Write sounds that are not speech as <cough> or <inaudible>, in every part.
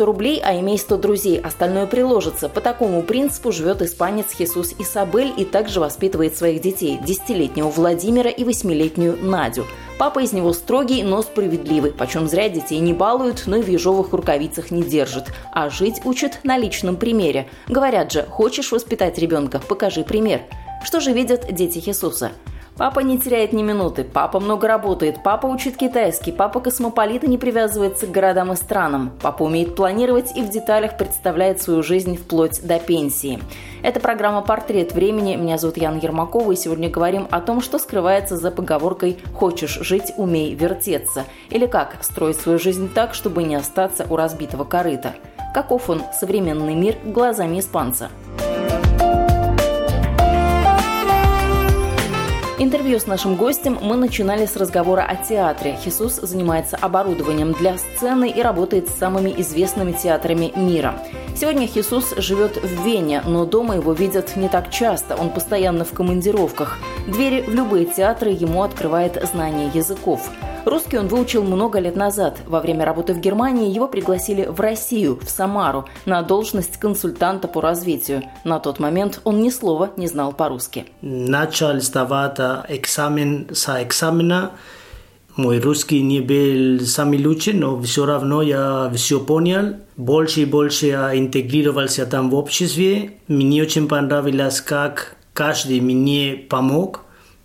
100 рублей, а имей 100 друзей. Остальное приложится. По такому принципу живет испанец Хисус Исабель и также воспитывает своих детей – десятилетнего Владимира и восьмилетнюю Надю. Папа из него строгий, но справедливый, почем зря детей не балуют, но и в ежовых рукавицах не держит. А жить учат на личном примере. Говорят же, хочешь воспитать ребенка – покажи пример. Что же видят дети Хисуса? Папа не теряет ни минуты, папа много работает, папа учит китайский, папа космополит и не привязывается к городам и странам, папа умеет планировать и в деталях представляет свою жизнь вплоть до пенсии. Это программа «Портрет времени». Меня зовут Яна Ермакова, и сегодня говорим о том, что скрывается за поговоркой «хочешь жить, умей вертеться» или как строить свою жизнь так, чтобы не остаться у разбитого корыта. Каков он, современный мир, глазами испанца – Интервью с нашим гостем мы начинали с разговора о театре. Хисус занимается оборудованием для сцены и работает с самыми известными театрами мира. Сегодня Хисус живет в Вене, но дома его видят не так часто, он постоянно в командировках. Двери в любые театры ему открывает знание языков. Русский он выучил много лет назад. Во время работы в Германии его пригласили в Россию, в Самару, на должность консультанта по развитию. На тот момент он ни слова не знал по-русски. Начал сдавать экзамен за экзамена. Мой русский не был самый лучший, но все равно я все понял. Больше и больше я интегрировался там в обществе. Мне очень понравилось, как каждый мне помог,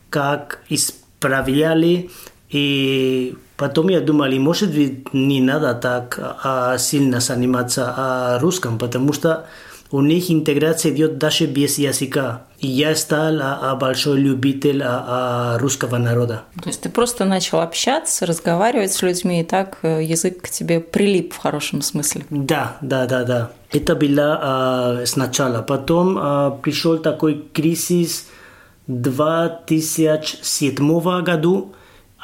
как исправляли и потом я думал, и может быть не надо так а, сильно заниматься а, русском, потому что у них интеграция идет даже без языка. И я стал а, а, большой любитель а, а, русского народа. То есть ты просто начал общаться, разговаривать с людьми, и так э, язык к тебе прилип в хорошем смысле? Да, да, да, да. Это было а, сначала. Потом а, пришел такой кризис 2007 году,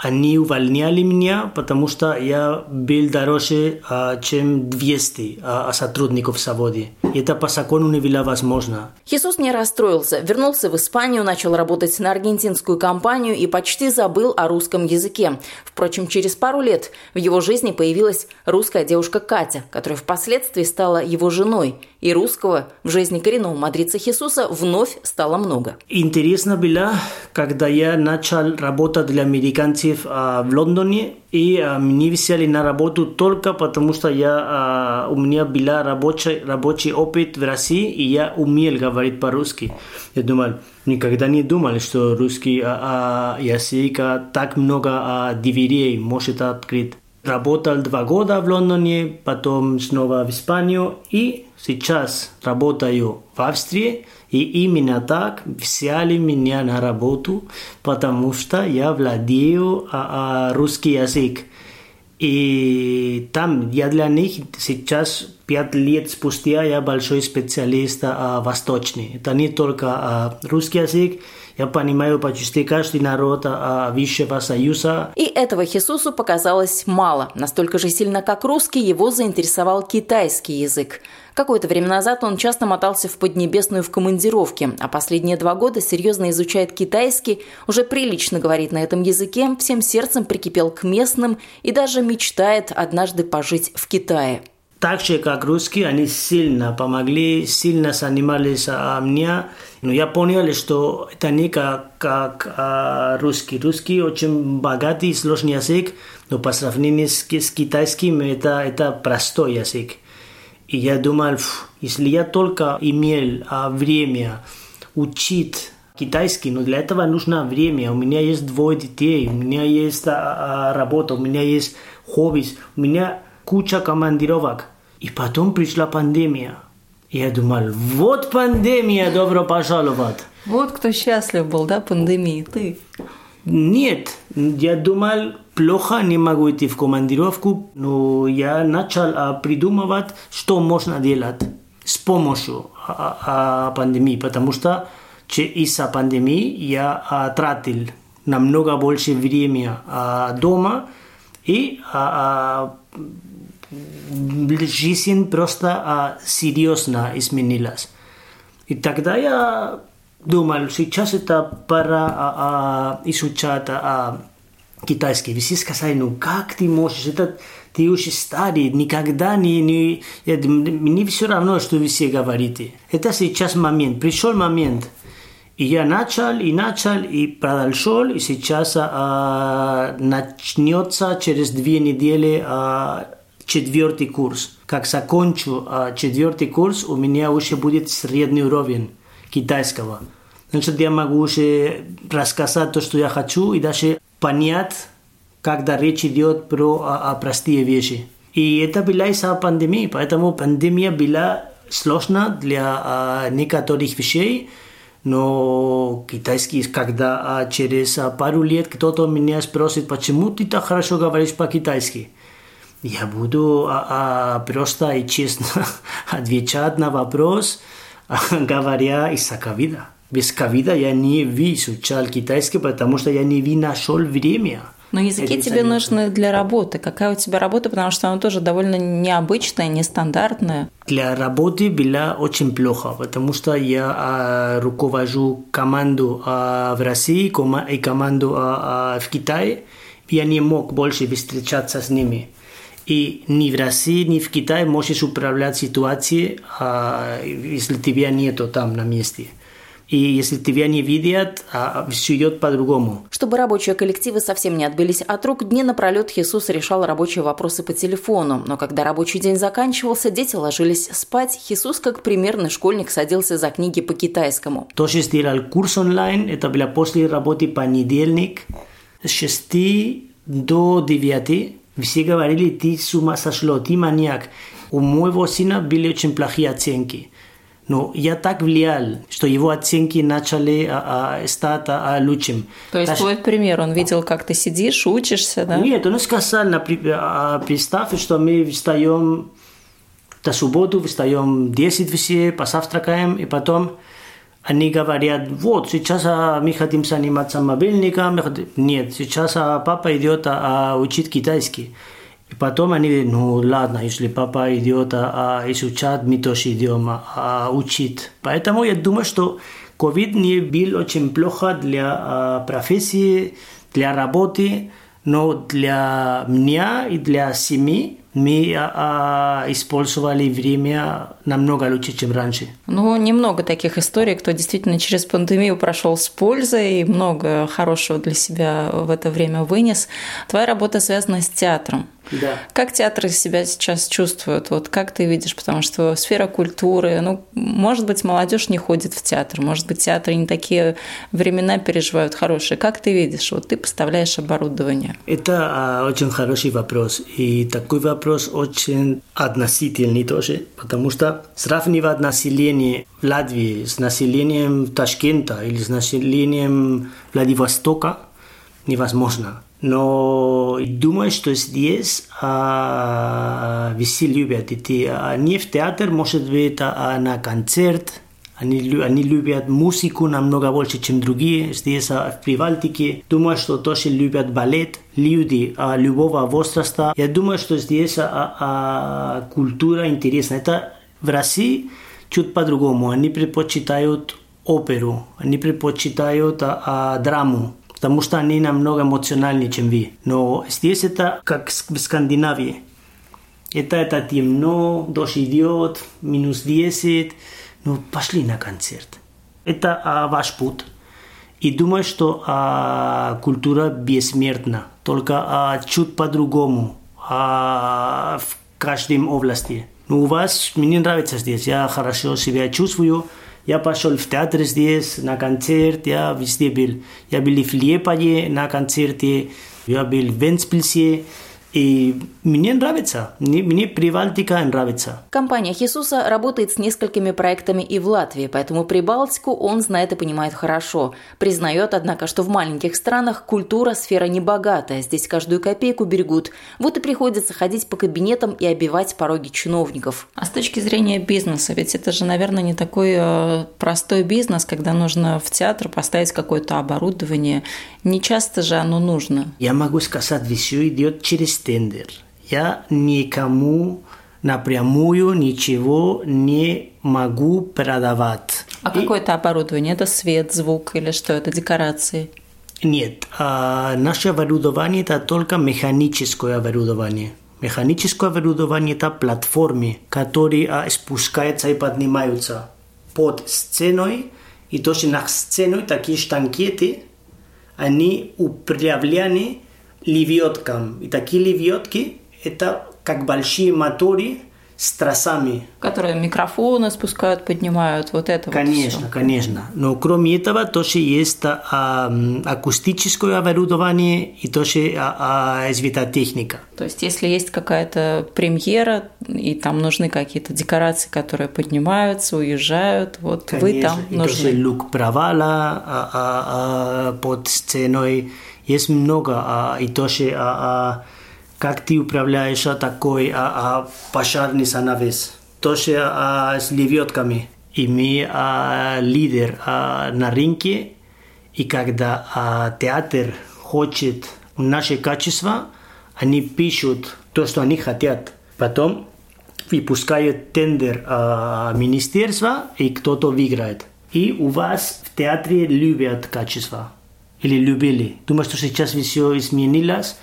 они увольняли меня, потому что я был дороже, а, чем 200 а, сотрудников в заводе. Это по закону не было возможно. Хисус не расстроился. Вернулся в Испанию, начал работать на аргентинскую компанию и почти забыл о русском языке. Впрочем, через пару лет в его жизни появилась русская девушка Катя, которая впоследствии стала его женой. И русского в жизни коренного мадрица Хисуса вновь стало много. Интересно было, когда я начал работать для американцев в Лондоне, и а, мне взяли на работу только потому, что я, а, у меня был рабочий, рабочий опыт в России, и я умел говорить по-русски. Я думал, никогда не думал, что русский а, а, язык а, так много а, дверей может открыть. Работал два года в Лондоне, потом снова в Испанию, и сейчас работаю в Австрии, и именно так взяли меня на работу, потому что я владею а, а, русский язык. И там я для них сейчас пять лет спустя я большой специалист а, восточный. Это не только а, русский язык, я понимаю почти каждый народ а, Высшего Союза. И этого Хисусу показалось мало. Настолько же сильно, как русский, его заинтересовал китайский язык. Какое-то время назад он часто мотался в Поднебесную в командировке, а последние два года серьезно изучает китайский, уже прилично говорит на этом языке, всем сердцем прикипел к местным и даже мечтает однажды пожить в Китае. Так же, как русские, они сильно помогли, сильно занимались а, мне. Но я понял, что это не как, как а, русский. Русский очень богатый, сложный язык, но по сравнению с, с китайским это, это простой язык. И я думал, если я только имел а, время учить китайский, но для этого нужно время. У меня есть двое детей, у меня есть а, а, работа, у меня есть хобби, у меня куча командировок. И потом пришла пандемия. И я думал, вот пандемия, добро пожаловать. Вот кто счастлив был, да, пандемии, ты? Нет, я думал, плохо, не могу идти в командировку, но я начал придумывать, что можно делать с помощью пандемии, потому что из-за пандемии я тратил намного больше времени дома, и жизнь просто а, серьезно изменилась. И тогда я думал, сейчас это пора а, а, изучать а, китайский. Все сказали, ну как ты можешь, это ты уже старый, никогда не, не... Мне все равно, что вы все говорите. Это сейчас момент, пришел момент. И я начал, и начал, и продолжил, и сейчас а, начнется через две недели а, четвертый курс. Как закончу а, четвертый курс, у меня уже будет средний уровень китайского. Значит, я могу уже рассказать то, что я хочу, и даже понять, когда речь идет про а, а, простые вещи. И это была из-за пандемии, поэтому пандемия была сложна для а, некоторых вещей, но китайский, когда а, через а, пару лет кто-то меня спросит, почему ты так хорошо говоришь по-китайски, я буду а, а, просто и честно <laughs> отвечать на вопрос, <laughs> говоря из-за ковида. Без ковида я не изучал китайский, потому что я не нашел время. Но языки тебе заняться. нужны для работы. Какая у тебя работа, потому что она тоже довольно необычная, нестандартная. Для работы была очень плохо, потому что я а, руковожу команду а, в России и команду а, а, в Китае. Я не мог больше встречаться с ними. И ни в России, ни в Китае можешь управлять ситуацией, если тебя нету там на месте и если тебя не видят, все идет по-другому. Чтобы рабочие коллективы совсем не отбились от рук, дни напролет Хисус решал рабочие вопросы по телефону. Но когда рабочий день заканчивался, дети ложились спать, Хисус, как примерный школьник, садился за книги по китайскому. Тоже сделал курс онлайн, это было после работы понедельник, с 6 до 9. Все говорили, ты с ума сошло, ты маньяк. У моего сына были очень плохие оценки. Но я так влиял, что его оценки начали а, а, стать а, лучшим. То есть Даже... твой пример, он видел, как ты сидишь, учишься, да? Нет, он сказал, а, представь, что мы встаем до субботу, встаем 10 все, посавтракаем, и потом они говорят, вот, сейчас а, мы хотим заниматься мобильником. Нет, сейчас а, папа идет а, учить китайский. И потом они, ну ладно, если папа идет а, изучать, мы тоже идем а, учить. Поэтому я думаю, что COVID не был очень плохо для а, профессии, для работы, но для меня и для семьи мы а, использовали время намного лучше, чем раньше. Ну, немного таких историй, кто действительно через пандемию прошел с пользой и много хорошего для себя в это время вынес. Твоя работа связана с театром. Да. Как театры себя сейчас чувствуют? Вот как ты видишь? Потому что сфера культуры, ну, может быть, молодежь не ходит в театр, может быть, театры не такие времена переживают хорошие. Как ты видишь? Вот ты поставляешь оборудование. Это а, очень хороший вопрос. И такой вопрос очень относительный тоже, потому что Сравниваат население в Латвии с населением Ташкента или с населением Владивостока невозможно. Но думаю, что здесь а, все любят идти Они в театр, может да быть, а, на концерт. Они, они любят музыку намного больше, чем другие. Здесь в Прибалтике. Думаю, что тоже любят балет. Люди а, любого возраста. Я думаю, что здесь а, а, культура интересна. Это в России чуть по-другому. Они предпочитают оперу, они предпочитают а, а, драму потому что они намного эмоциональнее, чем вы. Но здесь это как в Скандинавии. Это, это темно, дождь идет, минус 10, ну пошли на концерт. Это а, ваш путь. И думаю, что а, культура бессмертна, только а, чуть по-другому а, в каждом области. Ну, у вас, мне нравится здесь, я хорошо себя чувствую, я пошел в театр здесь, на концерт, я везде был. Я был в Лепаде на концерте, я был в Венспилсе, И мне нравится, мне, мне Прибалтика нравится. Компания Хисуса работает с несколькими проектами и в Латвии, поэтому Прибалтику он знает и понимает хорошо. Признает, однако, что в маленьких странах культура – сфера небогатая, здесь каждую копейку берегут. Вот и приходится ходить по кабинетам и обивать пороги чиновников. А с точки зрения бизнеса, ведь это же, наверное, не такой э, простой бизнес, когда нужно в театр поставить какое-то оборудование. Не часто же оно нужно. Я могу сказать, все идет через тендер. Я никому напрямую ничего не могу продавать. А и... какое это оборудование? Это свет, звук или что? Это декорации? Нет, а наше оборудование это только механическое оборудование. Механическое оборудование это платформы, которые а, спускаются и поднимаются под сценой, и тоже на сцену такие штанкеты, они управляны левиоткам. И такие левиотки – это как большие моторы с тросами. Которые микрофоны спускают, поднимают, вот это Конечно, вот конечно. Но кроме этого тоже есть а, акустическое оборудование и тоже а, а, светотехника. То есть если есть какая-то премьера, и там нужны какие-то декорации, которые поднимаются, уезжают, вот конечно. вы там и нужны. тоже люк провала а, а, а, под сценой, есть много, а, и тоже а, а, как ты управляешь такой а, а, пожарный занавес, тоже а, с леветками. И мы а, лидер а, на рынке, и когда а, театр хочет наше качество, они пишут то, что они хотят. Потом выпускают тендер а, министерства, и кто-то выиграет. И у вас в театре любят качество или любили. Думаю, что сейчас все изменилось,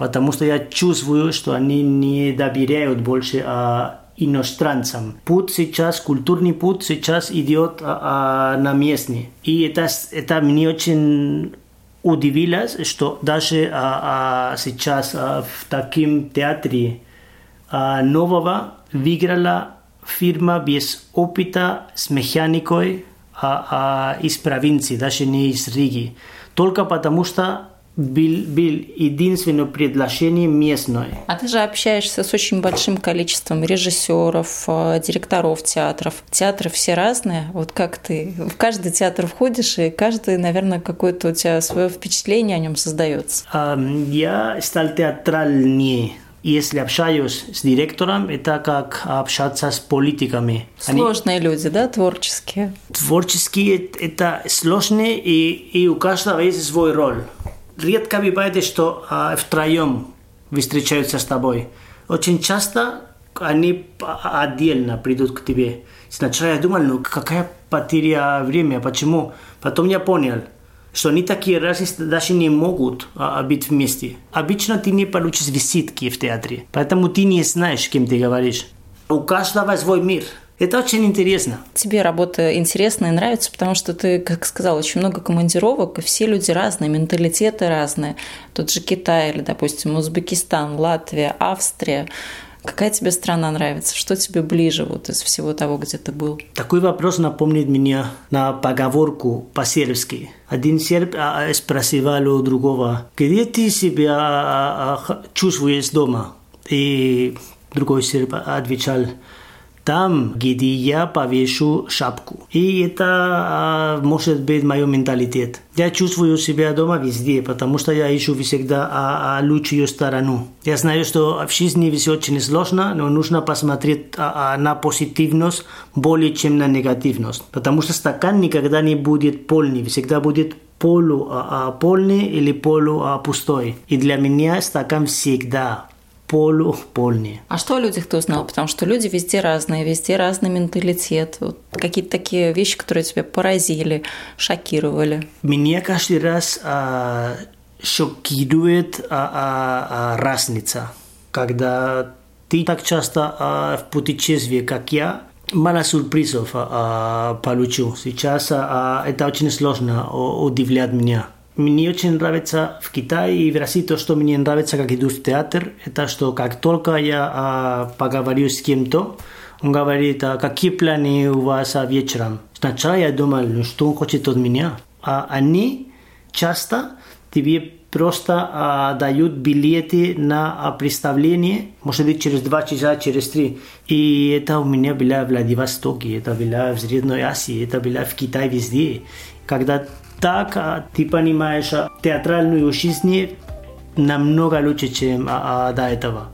потому что я чувствую, что они не доверяют больше а, иностранцам. Путь сейчас, культурный путь сейчас идет а, а, на местный. И это, это мне очень удивилось, что даже а, а, сейчас а, в таком театре а, нового выиграла фирма без опыта с механикой а, а, из провинции, даже не из Риги только потому что был, был единственное предложение местное. А ты же общаешься с очень большим количеством режиссеров, э, директоров театров. Театры все разные. Вот как ты в каждый театр входишь, и каждый, наверное, какое-то у тебя свое впечатление о нем создается. Я стал театральнее если общаюсь с директором, это как общаться с политиками. Сложные Они... люди, да, творческие? Творческие – это сложные, и, и у каждого есть свой роль. Редко бывает, что а, втроем встречаются с тобой. Очень часто они отдельно придут к тебе. Сначала я думал, ну какая потеря времени, почему? Потом я понял – что они такие разные даже не могут а, быть вместе. Обычно ты не получишь визитки в театре, поэтому ты не знаешь, с кем ты говоришь. У каждого свой мир. Это очень интересно. Тебе работа интересная и нравится, потому что ты, как сказал, очень много командировок, и все люди разные, менталитеты разные. Тут же Китай или, допустим, Узбекистан, Латвия, Австрия. Какая тебе страна нравится? Что тебе ближе вот из всего того, где ты был? Такой вопрос напомнит меня на поговорку по-сербски. Один серб а, а, спросил у другого, где ты себя а, чувствуешь дома? И другой серб отвечал, там, где я повешу шапку. И это а, может быть мой менталитет. Я чувствую себя дома везде, потому что я ищу всегда а, а, лучшую сторону. Я знаю, что в жизни все очень сложно, но нужно посмотреть на позитивность более чем на негативность. Потому что стакан никогда не будет полный, всегда будет полу полный или полу пустой. И для меня стакан всегда полу полнее. А что о людях ты узнал? Потому что люди везде разные, везде разный менталитет. Вот какие-то такие вещи, которые тебя поразили, шокировали. Меня каждый раз а, шокирует а, а, а, разница, когда ты так часто а, в путешествии, как я, мало сюрпризов а, а, получу. Сейчас а, это очень сложно удивлять меня. Мне нравится в Китае и в России то, что мне нравится, как иду в театр, это что как только я а, поговорю с кем-то, он говорит, а какие планы у вас а, вечером? Сначала я думал, ну что он хочет от меня? А они часто тебе просто а, дают билеты на а, представление, может быть, через два часа, через три. И это у меня было в Владивостоке, это было в Средней Азии, это было в Китае везде. Когда так ты понимаешь театральную жизнь намного лучше, чем а, до этого.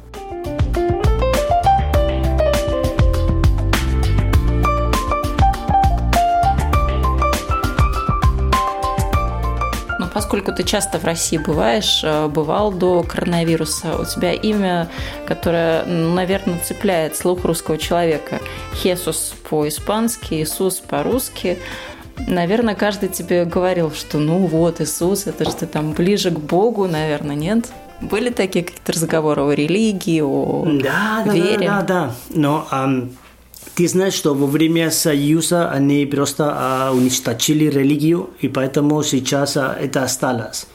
поскольку ты часто в России бываешь, э, бывал до коронавируса, у тебя имя, которое, наверное, цепляет слух русского человека. Хесус по-испански, Иисус по-русски. Наверное, каждый тебе говорил, что ну вот, Иисус, это же ты там ближе к Богу, наверное, нет? Были такие какие-то разговоры о религии, о да, вере? Да, да, да. Но um, ты знаешь, что во время Союза они просто а, уничтожили религию, и поэтому сейчас а, это осталось.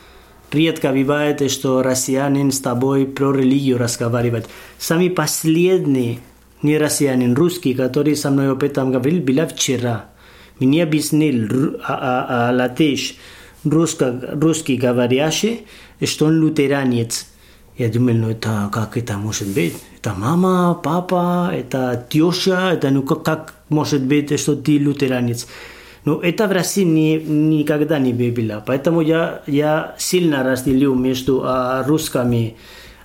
Редко бывает, что россиянин с тобой про религию разговаривает. Сами последние не россиянин, русский, который со мной об этом говорил, была вчера. Мне объяснил а, а, а, латыш, русско, русский говорящий, что он лютеранец. Я думал, ну это как это может быть? Это мама, папа, это теща, это ну как, как может быть, что ты лютеранец? Но это в России не, никогда не было. Поэтому я, я сильно разделил между а, русскими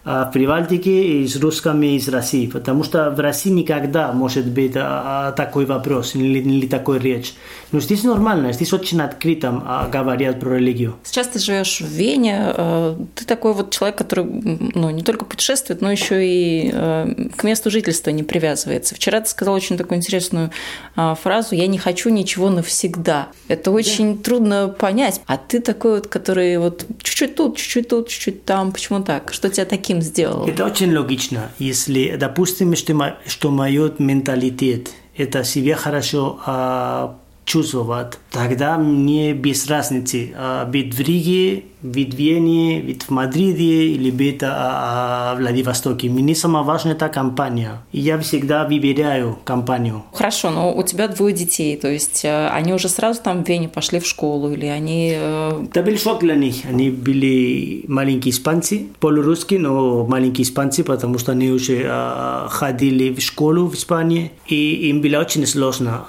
в Прибалтике и с русскими из России, потому что в России никогда может быть а, такой вопрос или, или такой речь. Но здесь нормально, здесь очень открыто а, говорят про религию. Сейчас ты живешь в Вене, э, ты такой вот человек, который ну, не только путешествует, но еще и э, к месту жительства не привязывается. Вчера ты сказал очень такую интересную а, фразу «я не хочу ничего навсегда». Это очень да. трудно понять. А ты такой вот, который вот чуть-чуть тут, чуть-чуть тут, чуть-чуть там. Почему так? Что тебя таким сделал? Это очень логично. Если, допустим, что, что мой менталитет – это себе хорошо а, чувствовать, тогда мне без разницы а, быть в Риге быть в Вене, быть в Мадриде или быть а, в Владивостоке. Мне самое важное это компания. И я всегда выбираю компанию. Хорошо, но у тебя двое детей, то есть э, они уже сразу там в Вене пошли в школу или они... Это был шок для них. Они были маленькие испанцы, полурусские, но маленькие испанцы, потому что они уже а, ходили в школу в Испании, и им было очень сложно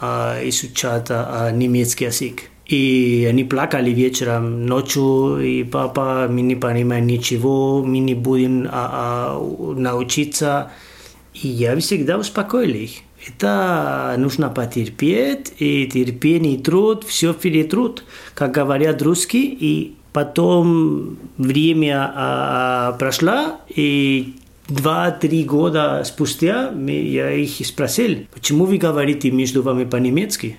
а, немецкий язык. И они плакали вечером, ночью, и папа, мы не понимаем ничего, мы не будем а, а, научиться. И я всегда успокоил их. Это нужно потерпеть, и терпение, и труд, все перетрут, как говорят русские, и потом время а, прошло, и два-три года спустя я их спросил, почему вы говорите между вами по-немецки?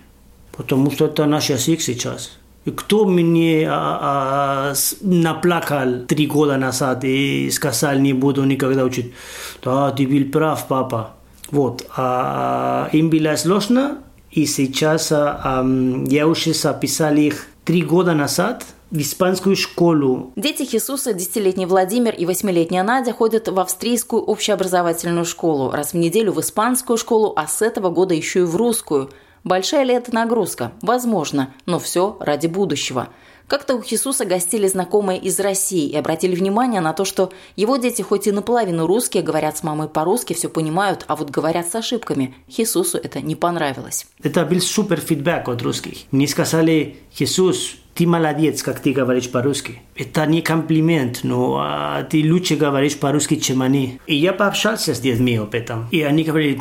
Потому что это наш язык сейчас. И кто мне а, а, наплакал три года назад и сказал, не буду никогда учить? Да, ты был прав, папа. Вот. А, им было сложно, и сейчас а, я уже записал их три года назад в испанскую школу. Дети Хисуса, десятилетний Владимир и восьмилетняя Надя ходят в австрийскую общеобразовательную школу, раз в неделю в испанскую школу, а с этого года еще и в русскую – Большая ли это нагрузка? Возможно, но все ради будущего. Как-то у Хисуса гостили знакомые из России и обратили внимание на то, что его дети хоть и наполовину русские, говорят с мамой по-русски, все понимают, а вот говорят с ошибками. Хисусу это не понравилось. Это был супер фидбэк от русских. Мне сказали, Хисус, ты молодец, как ты говоришь по-русски. Это не комплимент, но а, ты лучше говоришь по-русски, чем они. И я пообщался с детьми об этом. И они говорили,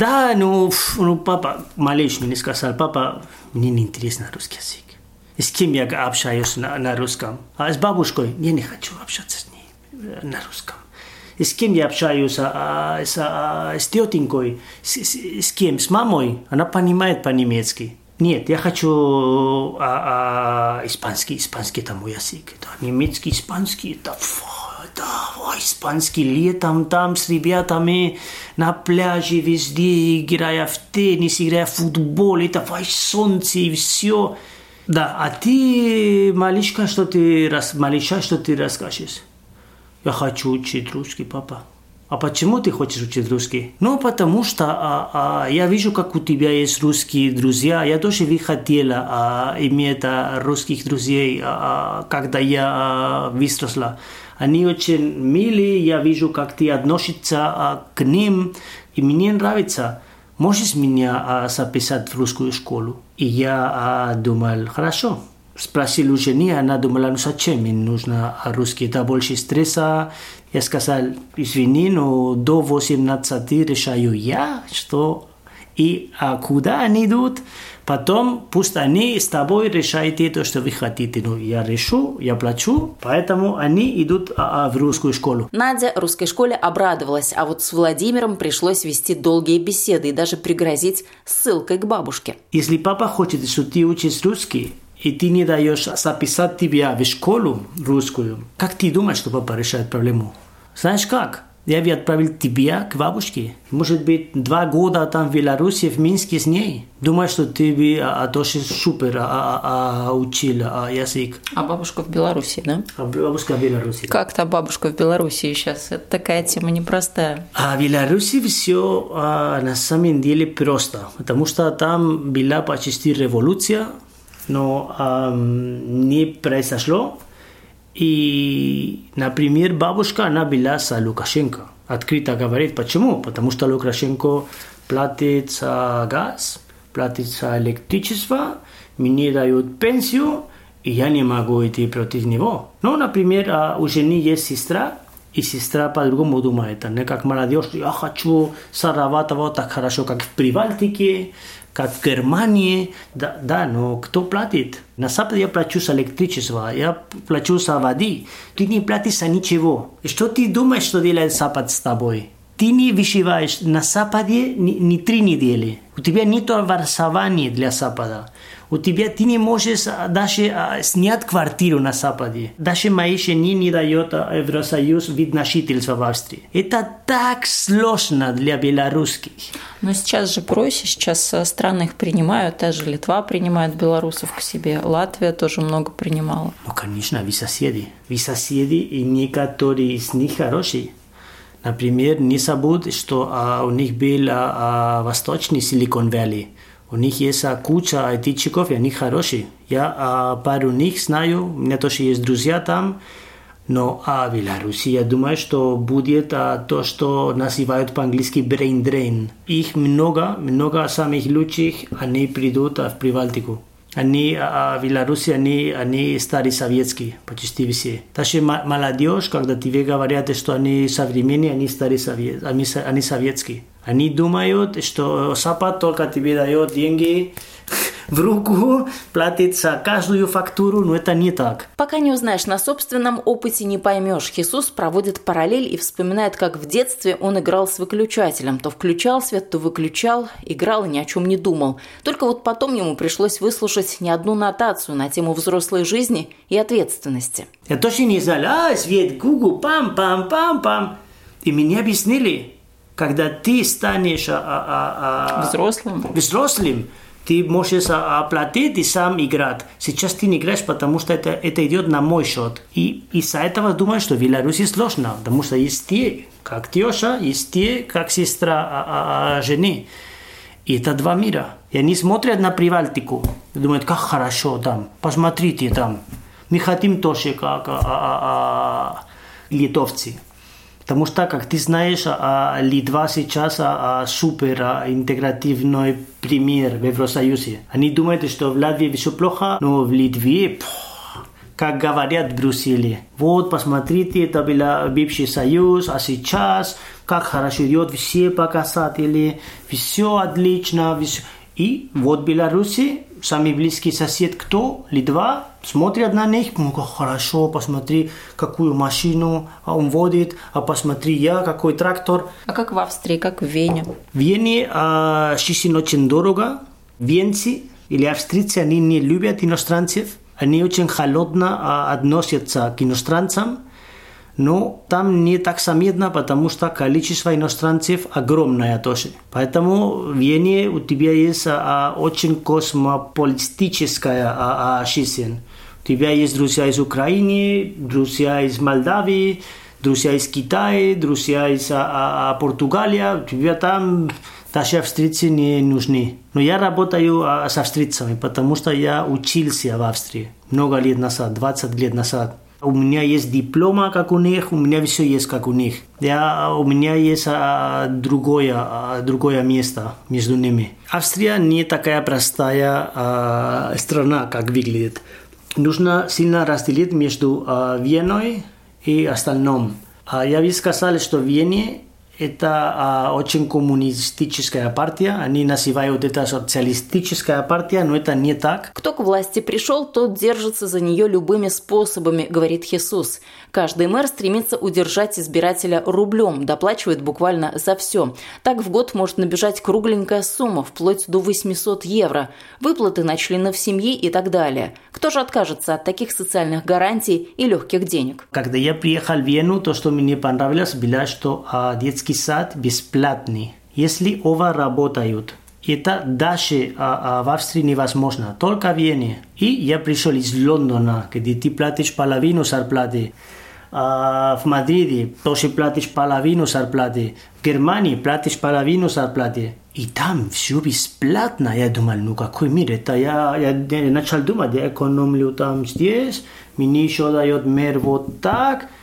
да, ну, ну папа, малыш мне сказал, папа, мне не интересно русский язык. С кем я общаюсь на, на русском? А с бабушкой? Я не хочу общаться с ней э, на русском. С кем я общаюсь? А, с, а, с тетенькой? С, с, с кем? С мамой? Она понимает по-немецки. Нет, я хочу а, а, испанский. Испанский это мой язык. Это немецкий, испанский. Это фу да, ой, испанский летом там с ребятами на пляже везде, играя в теннис, играя в футбол, это ой, солнце и все. Да, а ты, малышка, что ты, рас, малыша, что ты расскажешь? Я хочу учить русский, папа. а почему ты хочешь учить русский? Ну, потому что а, а, я вижу, как у тебя есть русские друзья. Я тоже бы хотела а, иметь а, русских друзей, а, когда я а, выросла. Они очень милые, я вижу, как ты относишься к ним, и мне нравится. Можешь меня а, записать в русскую школу? И я думал, хорошо, спросил у жены, она думала, ну зачем мне нужно русский, это больше стресса. Я сказал, извини, но до 18 решаю я, что и а куда они идут, потом пусть они с тобой решают то, что вы хотите. Ну, я решу, я плачу, поэтому они идут а, а, в русскую школу. Надя русской школе обрадовалась, а вот с Владимиром пришлось вести долгие беседы и даже пригрозить ссылкой к бабушке. Если папа хочет, чтобы ты учишь русский, и ты не даешь записать тебя в школу русскую, как ты думаешь, что папа решает проблему? Знаешь как? Я бы отправил тебя к бабушке. Может быть, два года там в Беларуси, в Минске с ней. Думаю, что ты бы а, тоже супер а, а, а, учил а, язык. А бабушка в Беларуси, да? А бабушка в Беларуси. Как то бабушка в Беларуси сейчас? Это такая тема непростая. А в Беларуси все а, на самом деле просто. Потому что там была почти революция, но а, не произошло. И, например, бабушка, она была за Лукашенко. Открыто говорит, почему? Потому что Лукашенко платит за газ, платит за электричество, мне дают пенсию, и я не могу идти против него. Ну, например, у жены есть сестра, и сестра по-другому думает. Не как молодежь, я хочу зарабатывать так хорошо, как в Прибалтике, как в Германии, да, да, но кто платит? На Западе я плачу за электричество, я плачу за воды. Ты не платишь за ничего. Что ты думаешь, что делает Запад с тобой? Ты не выживаешь на Западе ни, ни три недели. У тебя нет образования для Запада у тебя ты не можешь даже снять квартиру на Западе. Даже моей жене не дает Евросоюз вид на жительство в Австрии. Это так сложно для белорусских. Но сейчас же проще, сейчас страны их принимают, даже Литва принимает белорусов к себе, Латвия тоже много принимала. Ну, конечно, вы соседи. Вы соседи, и некоторые из них хорошие. Например, не забудь, что а, у них был а, восточный Силикон Валли – у них есть куча айтичиков, и они хорошие. Я а, пару них знаю, у меня тоже есть друзья там, но а, в Беларуси я думаю, что будет а, то, что называют по-английски brain drain. Их много, много самых лучших, они придут а, в Прибалтику. Они а, в Беларуси, они, они старые советские, почти все. Даже молодежь, когда тебе говорят, что они современные, они старые советские, они, они советские. Они думают, что Запад только тебе дает деньги в руку, платит за каждую фактуру, но это не так. Пока не узнаешь на собственном опыте, не поймешь. Хисус проводит параллель и вспоминает, как в детстве он играл с выключателем. То включал свет, то выключал, играл и ни о чем не думал. Только вот потом ему пришлось выслушать не одну нотацию на тему взрослой жизни и ответственности. Я точно не знал, а, свет, гугу, пам-пам-пам-пам. И мне объяснили, когда ты станешь а, а, а, взрослым. взрослым, ты можешь оплатить и сам играть. Сейчас ты не играешь, потому что это, это идет на мой счет. И из-за этого думаю, что в Беларуси сложно, потому что есть те, как теща, есть те, как сестра а, а, а, жены. И это два мира. И они смотрят на Прибалтику, думают, как хорошо там, посмотрите там. Мы хотим тоже, как а, а, а, литовцы. Потому что, как ты знаешь, Литва сейчас супер интегративный пример в Евросоюзе. Они думают, что в Латвии все плохо, но в Литве, как говорят в Брюсселе, вот, посмотрите, это был бывший союз, а сейчас, как хорошо идет все показатели, все отлично, все... И вот Беларуси самый близкий сосед кто? Литва. Смотрят на них, ну как хорошо, посмотри, какую машину он водит, а посмотри я, какой трактор. А как в Австрии, как в Вене? В Вене а, жизнь очень дорого. Венцы или австрийцы, они не любят иностранцев. Они очень холодно а, относятся к иностранцам. Но там не так заметно, потому что количество иностранцев огромное тоже. Поэтому в Вене у тебя есть а, очень космополитическая а, а, жизнь. У тебя есть друзья из Украины, друзья из Молдавии, друзья из Китая, друзья из а, а, Португалии, тебе там даже австрийцы не нужны. Но я работаю а, с австрийцами, потому что я учился в Австрии много лет назад, 20 лет назад. У меня есть диплома, как у них, у меня все есть, как у них. Я, у меня есть а, другое, а, другое место между ними. Австрия не такая простая а, страна, как выглядит. Нужно сильно разделить между а, Веной и остальным. А я бы сказал, что в Вене это а, очень коммунистическая партия. Они называют это социалистическая партия, но это не так. Кто к власти пришел, тот держится за нее любыми способами, говорит Хисус. Каждый мэр стремится удержать избирателя рублем, доплачивает буквально за все. Так в год может набежать кругленькая сумма, вплоть до 800 евро. Выплаты на членов семьи и так далее. Кто же откажется от таких социальных гарантий и легких денег? Когда я приехал в Вену, то, что мне понравилось, было, что а, детский детский сад бесплатный. Если оба работают, это даже а, а, в Австрии невозможно, только в Вене. И я пришел из Лондона, где ты платишь половину зарплаты. А, в Мадриде тоже платишь половину зарплаты. В Германии платишь половину зарплаты. И там все бесплатно. Я думал, ну какой мир это? Я, я, я начал думать, я экономлю там здесь, мне еще дает мэр вот так –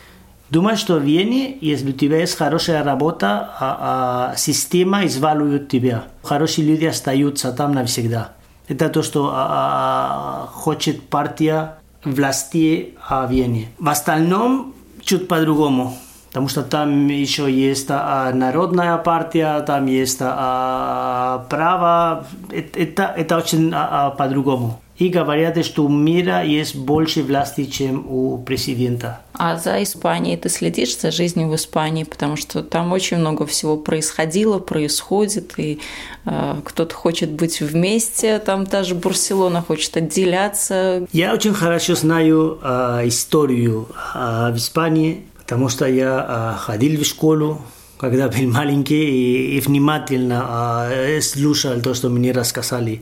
Думаю, что в Вене, если у тебя есть хорошая работа, а, а, система извалует тебя. Хорошие люди остаются там навсегда. Это то, что а, а, хочет партия власти в Вене. В остальном чуть по-другому. Потому что там еще есть а, народная партия, там есть а, право. Это, это очень а, а, по-другому и говорят, что у мира есть больше власти, чем у президента. А за Испанией ты следишь за жизнью в Испании, потому что там очень много всего происходило, происходит, и э, кто-то хочет быть вместе, там даже Барселона хочет отделяться. Я очень хорошо знаю э, историю э, в Испании, потому что я э, ходил в школу, когда был маленький, и, и внимательно э, слушал то, что мне рассказали.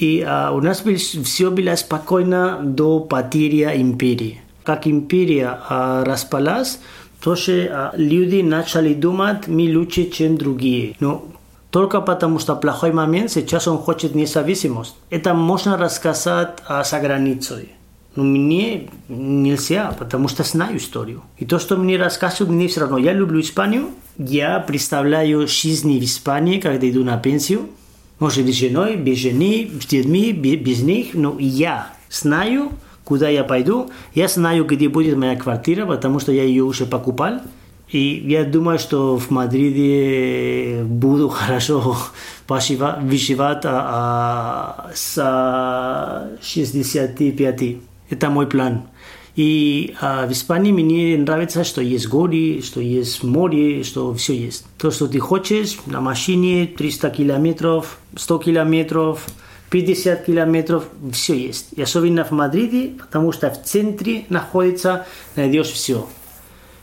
И а, у нас все было спокойно до потери империи. Как империя а, распалась, тоже а, люди начали думать, мы лучше, чем другие. Но только потому, что плохой момент, сейчас он хочет независимость. Это можно рассказать а, за границей. Но мне нельзя, потому что знаю историю. И то, что мне рассказывают, мне все равно. Я люблю Испанию. Я представляю жизнь в Испании, когда иду на пенсию. Может быть, женой, без жены, с детьми, без них, но я знаю, куда я пойду, я знаю, где будет моя квартира, потому что я ее уже покупал. И я думаю, что в Мадриде буду <laughs> хорошо выживать а, а, с 65. Это мой план. И а, в Испании мне нравится, что есть горы, что есть море, что все есть. То, что ты хочешь, на машине 300 километров, 100 километров, 50 километров, все есть. И особенно в Мадриде, потому что в центре находится, найдешь все.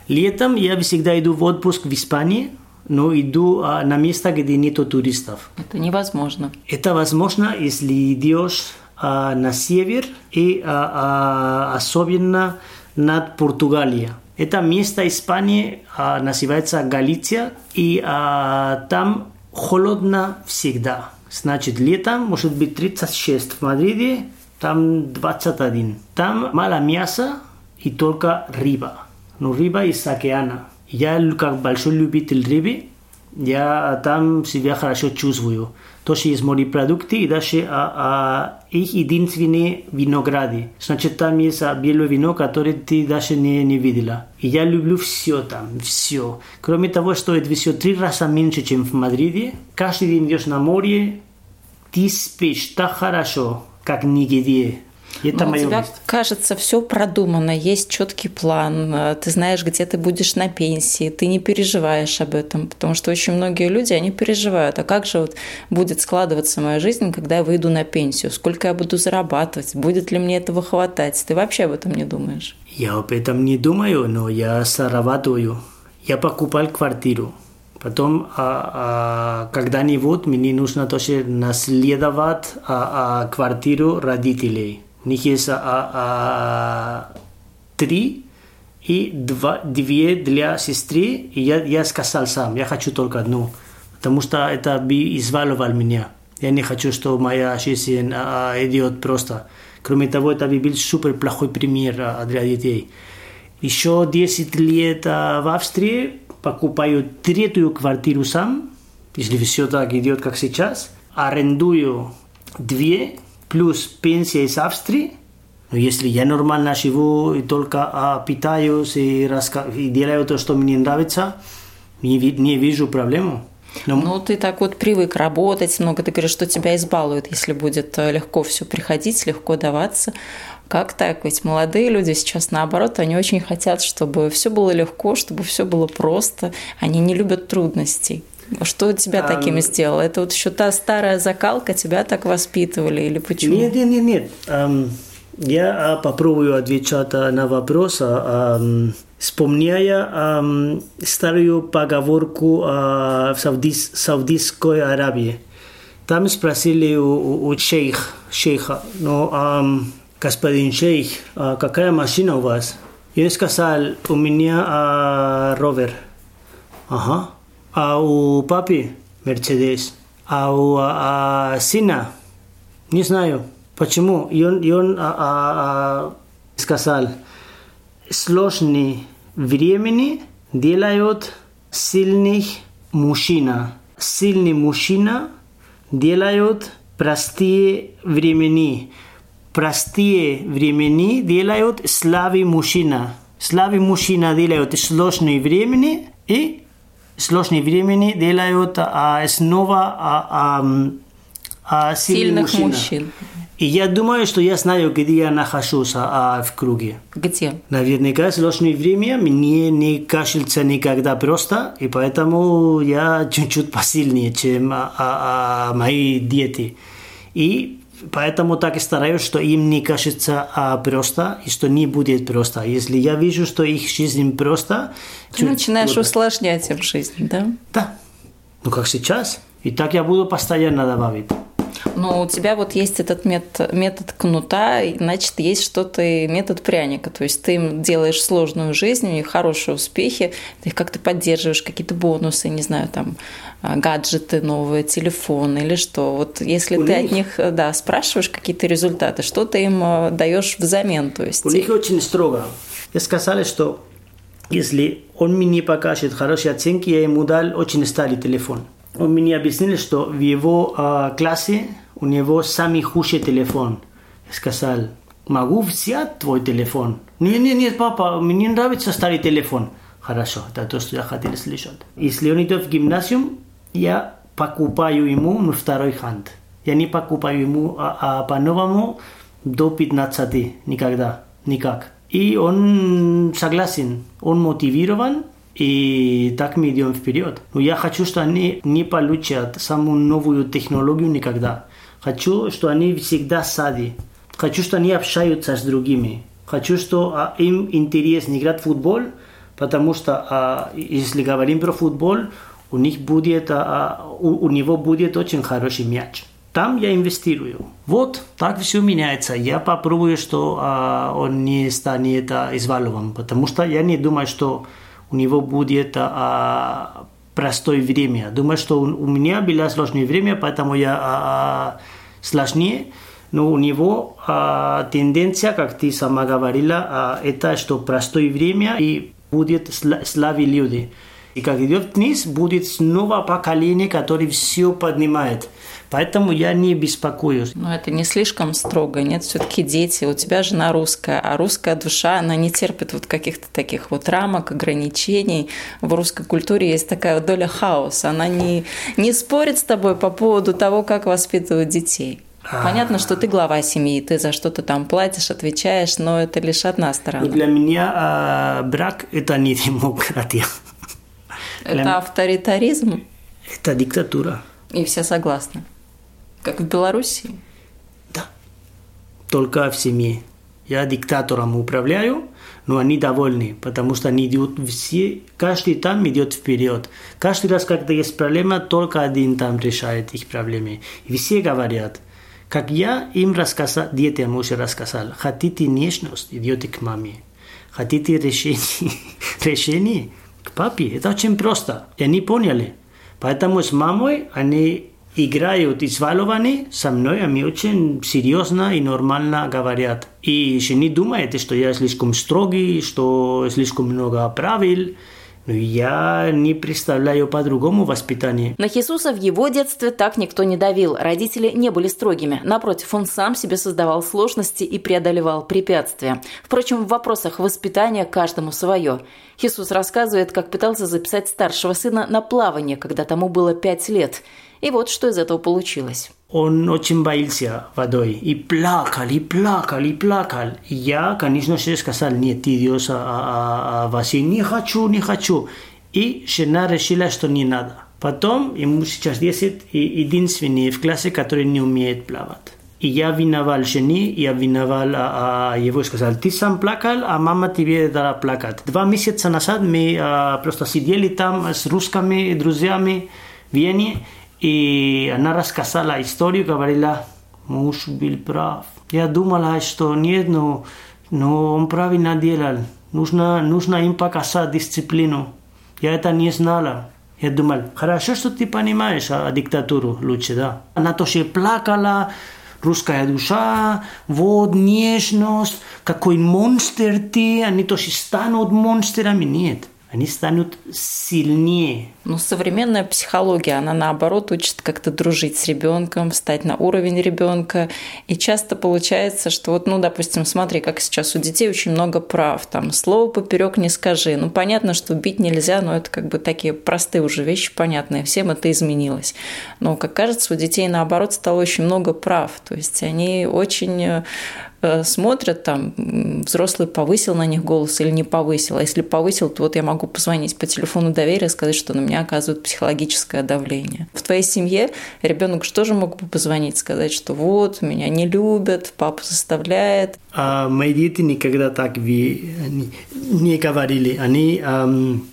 Летом я всегда иду в отпуск в Испании, но иду а, на место, где нету туристов. Это невозможно. Это возможно, если идешь а, на север и а, а, особенно над Португалией. Это место Испании а, называется Галиция, и а, там холодно всегда. Значит, летом может быть 36 в Мадриде, там 21. Там мало мяса и только рыба. Но рыба из океана. Я как большой любитель рыбы, я там себя хорошо чувствую. Тоже есть морепродукты и даже а, а, их единственные винограды. Значит, там есть а, белое вино, которое ты даже не, не видела. И я люблю все там, все. Кроме того, что это все три раза меньше, чем в Мадриде. Каждый день идешь на море, ты спишь так хорошо, как нигде. Это Но у тебя, место. кажется, все продумано, есть четкий план, э, ты знаешь, где ты будешь на пенсии, ты не переживаешь об этом, потому что очень многие люди, они переживают, а как же вот будет складываться моя жизнь, когда я выйду на пенсию, сколько я буду зарабатывать, будет ли мне этого хватать, ты вообще об этом не думаешь? Я об этом не думаю, но я зарабатываю, я покупал квартиру, Потом, а, а, когда-нибудь мне нужно тоже наследовать а, а, квартиру родителей. У а, а, три, и два, две для сестры. И я, я сказал сам, я хочу только одну, потому что это бы изваливал меня. Я не хочу, чтобы моя жизнь а, идет просто. Кроме того, это бы был супер плохой пример а, для детей. Еще 10 лет а, в Австрии покупаю третью квартиру сам, если все так идет, как сейчас. Арендую две, плюс пенсия из Австрии – но если я нормально живу и только а, питаюсь и, раска... и делаю то, что мне нравится, не, не вижу проблему. Но... Ну, ты так вот привык работать много, ты говоришь, что тебя избалуют, если будет э, легко все приходить, легко даваться. Как так? Ведь молодые люди сейчас наоборот, они очень хотят, чтобы все было легко, чтобы все было просто. Они не любят трудностей. Что тебя а, таким сделало? Это вот еще та старая закалка, тебя так воспитывали или почему? Нет, нет, нет, нет. Я а, попробую отвечать а, на вопрос, а, вспоминая старую поговорку в Саудис, Саудитской Аравии. Там спросили у, у шейх, шейха, ну, господин шейх, какая машина у вас? И он сказал, у меня ровер. Ага. А у папи Мерцедес, А у а, сина Не знаю. Почему? И он, и он а, а, а, сказал, сложные времени делают сильных мужчина. Сильный мужчина делают простые времени. Простые времени делают слабый мужчина. Слабый мужчина делают сложные времени и сложные времени делают а, снова а, а, а, сильных мужчина. мужчин. И я думаю, что я знаю, где я нахожусь а, в круге. Где? Наверняка сложное время, мне не кашляется никогда просто, и поэтому я чуть-чуть посильнее, чем а, а, мои дети. И поэтому так и стараюсь, что им не кажется а, просто, и что не будет просто. Если я вижу, что их жизнь просто... Ты начинаешь трудно. усложнять им жизнь, да? Да. Ну, как сейчас. И так я буду постоянно добавить. Но у тебя вот есть этот метод, метод кнута, значит, есть что-то и метод пряника. То есть ты им делаешь сложную жизнь, у них хорошие успехи, ты их как-то поддерживаешь, какие-то бонусы, не знаю, там, а, гаджеты новые, телефоны или что. Вот если у ты них... от них да, спрашиваешь какие-то результаты, что ты им а, даешь взамен? То есть... У них очень строго. Я сказали, что если он мне не покажет хорошие оценки, я ему дал очень старый телефон. Он мне объяснил, что в его э, классе у него самый худший телефон. Я сказал, могу взять твой телефон? Нет, нет, нет, папа, мне нравится старый телефон. Хорошо, это то, что я хотел слышать. Если он идет в гимназию, я покупаю ему на второй ханд. Я не покупаю ему а, а по-новому до 15 никогда, никак. И он согласен, он мотивирован, и так мы идем вперед. Но я хочу, что они не получат самую новую технологию никогда. Хочу, что они всегда сади. Хочу, что они общаются с другими. Хочу, что а, им интересно играть в футбол, потому что а, если говорим про футбол, у них будет, а, у, него будет очень хороший мяч. Там я инвестирую. Вот так все меняется. Я попробую, что а, он не станет а, извалован, потому что я не думаю, что у него будет а, простое время. Думаю, что у, у меня было сложное время, поэтому я а, сложнее. Но у него а, тенденция, как ты сама говорила, а, это что простое время и будет славы люди. И как идет вниз, будет снова поколение, которое все поднимает. Поэтому я не беспокоюсь. Но это не слишком строго, нет? Все-таки дети, у тебя жена русская, а русская душа, она не терпит вот каких-то таких вот рамок, ограничений. В русской культуре есть такая доля хаоса. Она не, не спорит с тобой по поводу того, как воспитывать детей. Понятно, что ты глава семьи, ты за что-то там платишь, отвечаешь, но это лишь одна сторона. Для меня а, брак – это не демократия. Это авторитаризм? Это диктатура. И все согласны. Как в Беларуси? Да. Только в семье. Я диктатором управляю, но они довольны, потому что они идут все, каждый там идет вперед. Каждый раз, когда есть проблема, только один там решает их проблемы. И все говорят, как я им рассказал, детям уже рассказал, хотите нежность, идете к маме. хотите решение, <laughs> решение к папе. Это очень просто. И они поняли. Поэтому с мамой они играют избалованы со мной, они очень серьезно и нормально говорят. И не думаете, что я слишком строгий, что слишком много правил. Но я не представляю по-другому воспитание. На Хисуса в его детстве так никто не давил. Родители не были строгими. Напротив, он сам себе создавал сложности и преодолевал препятствия. Впрочем, в вопросах воспитания каждому свое. Хисус рассказывает, как пытался записать старшего сына на плавание, когда тому было пять лет – и вот что из этого получилось. Он очень боялся водой. И плакал, и плакал, и плакал. Я, конечно же, сказал, нет, идешь а, а, а, Василий, не хочу, не хочу. И жена решила, что не надо. Потом, ему сейчас 10, и единственный в классе, который не умеет плавать. И я виновал жене, я виновал а, а, его, сказал, ты сам плакал, а мама тебе дала плакать. Два месяца назад мы а, просто сидели там с русскими друзьями в Вене, и она рассказала историю, говорила, муж был прав. Я думала, что нет, но, но он правильно делал. Нужно, нужно им показать дисциплину. Я это не знала. Я думал, хорошо, что ты понимаешь а, диктатуру лучше, да. Она тоже плакала, русская душа, вот нежность, какой монстр ты, они тоже станут монстрами. Нет, они станут сильнее. Ну, современная психология, она наоборот учит как-то дружить с ребенком, встать на уровень ребенка. И часто получается, что вот, ну, допустим, смотри, как сейчас у детей очень много прав. Там слово поперек не скажи. Ну, понятно, что бить нельзя, но это как бы такие простые уже вещи, понятные. Всем это изменилось. Но, как кажется, у детей наоборот стало очень много прав. То есть они очень Э, смотрят, там, взрослый повысил на них голос или не повысил. А если повысил, то вот я могу позвонить по телефону доверия и сказать, что на меня оказывают психологическое давление. В твоей семье ребенок что же мог бы позвонить, сказать, что вот, меня не любят, папа заставляет. А мои дети никогда так не, не говорили. Они эм,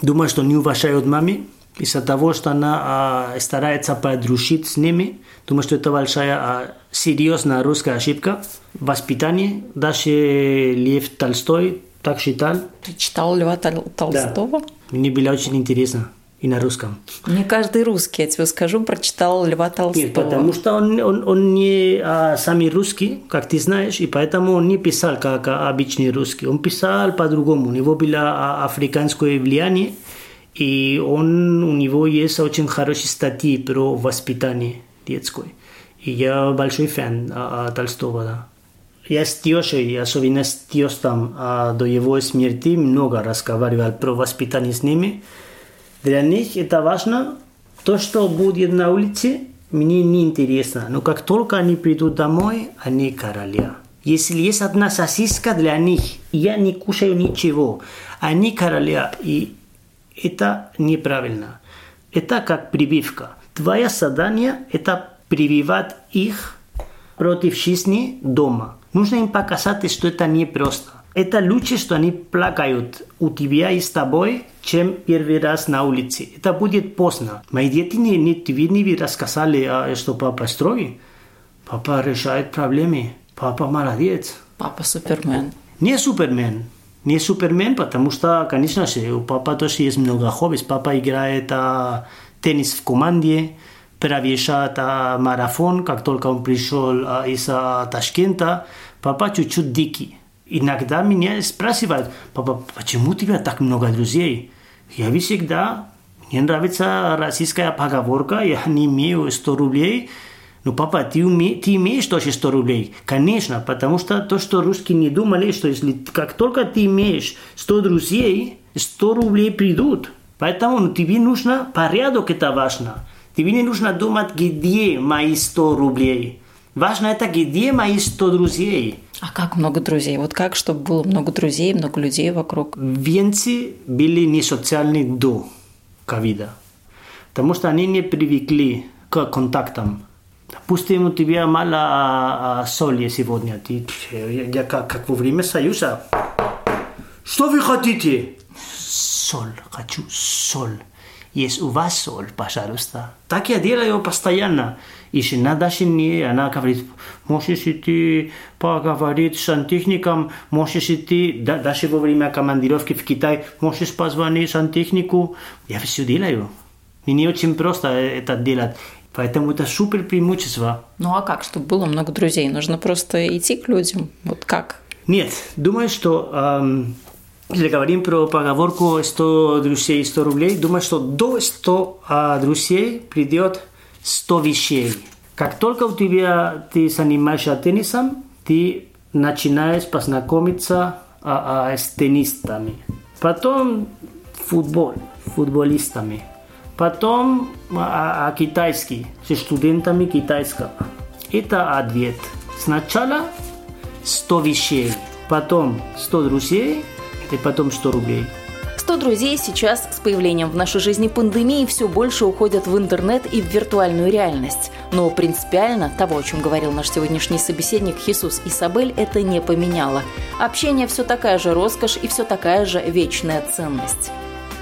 думают, что не уважают маме, из-за того, что она а, старается подружить с ними. Думаю, что это большая а, серьезная русская ошибка. Воспитание. Даже Лев Толстой так считал. Ты читал Льва Толстого? Да. Мне было очень интересно. И на русском. Не каждый русский, я тебе скажу, прочитал Льва Толстого. Нет, потому что он, он, он не а, самый русский, как ты знаешь, и поэтому он не писал как обычный русский. Он писал по-другому. У него было а, африканское влияние. И он, у него есть очень хорошие статьи про воспитание детское. И я большой фан а, а, Толстого. Да. Я с тещей, особенно с тестом, а, до его смерти много разговаривал про воспитание с ними. Для них это важно. То, что будет на улице, мне не интересно. Но как только они придут домой, они короля. Если есть одна сосиска для них, я не кушаю ничего. Они короля. И это неправильно. Это как прививка. Твоя задание – это прививать их против жизни дома. Нужно им показать, что это не просто. Это лучше, что они плакают у тебя и с тобой, чем первый раз на улице. Это будет поздно. Мои дети не, не, тебе не рассказали, а, что папа строгий. Папа решает проблемы. Папа молодец. Папа супермен. Не супермен не Супермен, потому что, конечно же, у папа тоже есть много хобби. Папа играет а, теннис в команде, пробежал а, марафон, как только он пришел а, из а, Ташкента. Папа чуть-чуть дикий. Иногда меня спрашивают, папа, почему у тебя так много друзей? Я всегда, мне нравится российская поговорка, я не имею 100 рублей, ну, папа, ты, уме... ты имеешь тоже 100 рублей? Конечно, потому что то, что русские не думали, что если как только ты имеешь 100 друзей, 100 рублей придут. Поэтому ну, тебе нужно порядок, это важно. Тебе не нужно думать, где мои 100 рублей. Важно это, где мои 100 друзей. А как много друзей? Вот как, чтобы было много друзей, много людей вокруг? Венцы были не социальны до ковида. Потому что они не привыкли к контактам. Допустим, у тебя мало а, а, соли сегодня. Ты, я, как, как во время Союза. Что вы хотите? Соль, хочу соль. есть у вас соль, пожалуйста. Так я делаю постоянно. И жена даже не, она говорит, можешь идти поговорить с сантехником, можешь идти, да, даже во время командировки в Китай, можешь позвонить сантехнику. Я все делаю. И не очень просто это делать. Поэтому это супер преимущество. Ну а как, чтобы было много друзей? Нужно просто идти к людям. Вот как? Нет, думаю, что эм, если говорим про поговорку 100 друзей, 100 рублей, думаю, что до 100 э, друзей придет 100 вещей. Как только у тебя ты занимаешься теннисом, ты начинаешь познакомиться а, а, с теннистами. Потом футбол, футболистами. Потом а, а, китайский, с студентами китайского. Это ответ. Сначала 100 вещей, потом 100 друзей и потом 100 рублей. 100 друзей сейчас с появлением в нашей жизни пандемии все больше уходят в интернет и в виртуальную реальность. Но принципиально того, о чем говорил наш сегодняшний собеседник Хисус Исабель, это не поменяло. Общение все такая же роскошь и все такая же вечная ценность.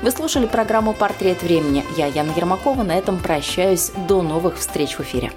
Вы слушали программу «Портрет времени». Я, Яна Ермакова, на этом прощаюсь. До новых встреч в эфире.